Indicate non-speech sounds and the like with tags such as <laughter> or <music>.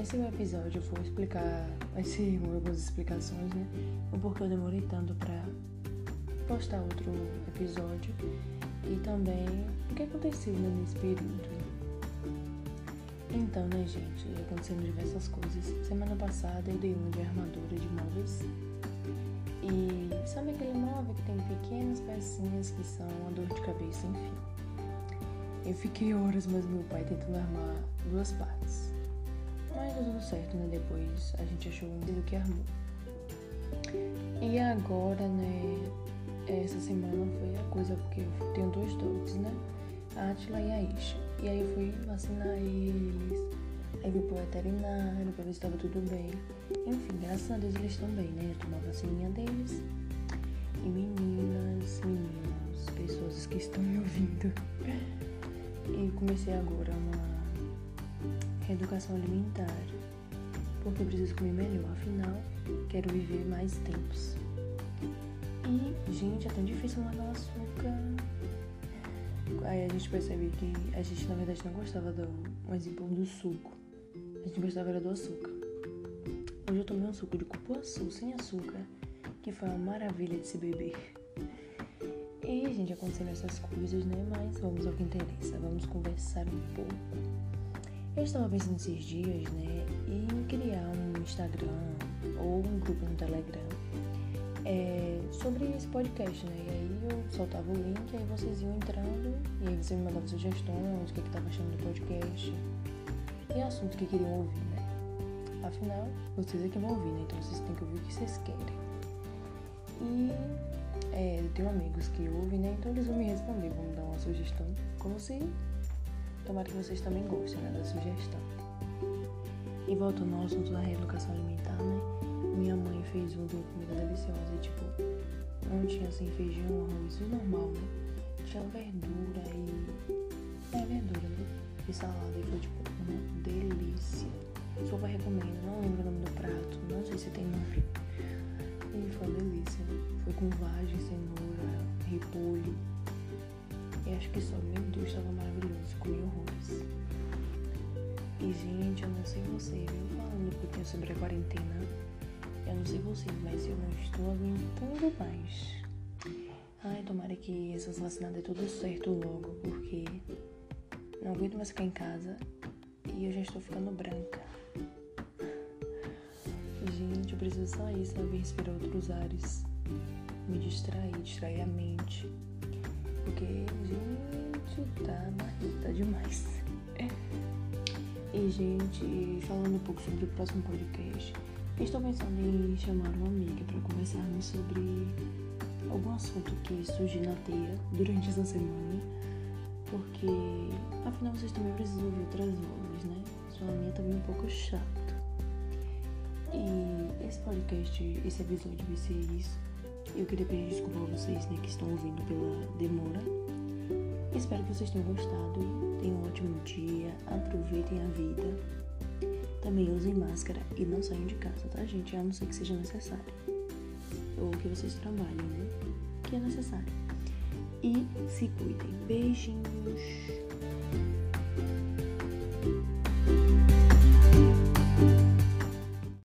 episódio eu vou explicar, vai ser algumas explicações, né? O porquê eu demorei tanto pra postar outro episódio e também o que aconteceu né, nesse período. Então, né, gente, acontecendo diversas coisas. Semana passada eu dei uma de armadura de móveis. E sabe aquele móvel que tem pequenas pecinhas que são uma dor de cabeça, enfim. Eu fiquei horas, mas meu pai tentando armar duas partes. Mas deu tudo certo, né? Depois a gente achou um do que armou. E agora, né? Essa semana foi a coisa, porque eu tenho dois dogs, né? A Atila e a Isha. E aí eu fui vacinar eles. Aí fui pro veterinário pra ver se tava tudo bem. Enfim, graças a Deus eles estão bem, né? Eu tomei a vacininha deles. E meninas, meninos, pessoas que estão me ouvindo. <laughs> E comecei agora uma reeducação alimentar. Porque eu preciso comer melhor, afinal, quero viver mais tempos. E, gente, é tão difícil largar o açúcar. Aí a gente percebe que a gente, na verdade, não gostava do, um exemplo, do suco. A gente gostava era do açúcar. Hoje eu tomei um suco de cupuaçu sem açúcar, que foi uma maravilha de se beber. E, gente, aconteceram essas coisas, né? Mas vamos ao que interessa. Vamos conversar um pouco. Eu estava pensando esses dias, né, em criar um Instagram ou um grupo no Telegram é, sobre esse podcast, né? E aí eu soltava o link, aí vocês iam entrando e aí vocês me mandavam sugestões, o que, é que achando do podcast e assuntos que queriam ouvir, né? Afinal, vocês é que vão ouvir, né? Então vocês têm que ouvir o que vocês querem. E é, eu tenho amigos que ouvem, né? Então eles vão me responder, vão me dar uma sugestão. Como se. Tomara que vocês também gostem né, da sugestão. E voltando ao assunto da reeducação alimentar, né? Minha mãe fez um de comida deliciosa e, tipo, não tinha assim feijão, arroz, isso normal, né? Tinha verdura e. É, verdura, né? E salada. E foi, tipo, uma delícia. Super recomendo. Não lembro o nome do prato, não sei se tem nome. E foi uma delícia. Foi com vagem, cenoura, repolho. E acho que só, meu Deus, estava sei você, viu? Falando um pouquinho sobre a quarentena. Eu não sei vocês, mas eu não estou aguentando mais. Ai, tomara que essas vacinadas dê tudo certo logo, porque não aguento mais ficar em casa e eu já estou ficando branca. Gente, eu preciso sair, saber respirar outros ares, me distrair, distrair a mente. Porque, gente, tá marrita demais. E, gente, falando um pouco sobre o próximo podcast, estou pensando em chamar uma amiga para conversarmos sobre algum assunto que surgiu na teia durante essa semana. Porque, afinal, vocês também precisam ouvir outras vozes, né? Sua minha também é um pouco chato. E esse podcast, esse episódio vai ser isso. Eu queria pedir desculpa a vocês, né, que estão ouvindo pela demora. Espero que vocês tenham gostado. Tenham um ótimo dia. Aproveitem a vida. Também usem máscara e não saiam de casa, tá, gente? A não ser que seja necessário. Ou que vocês trabalhem, né? Que é necessário. E se cuidem. Beijinhos.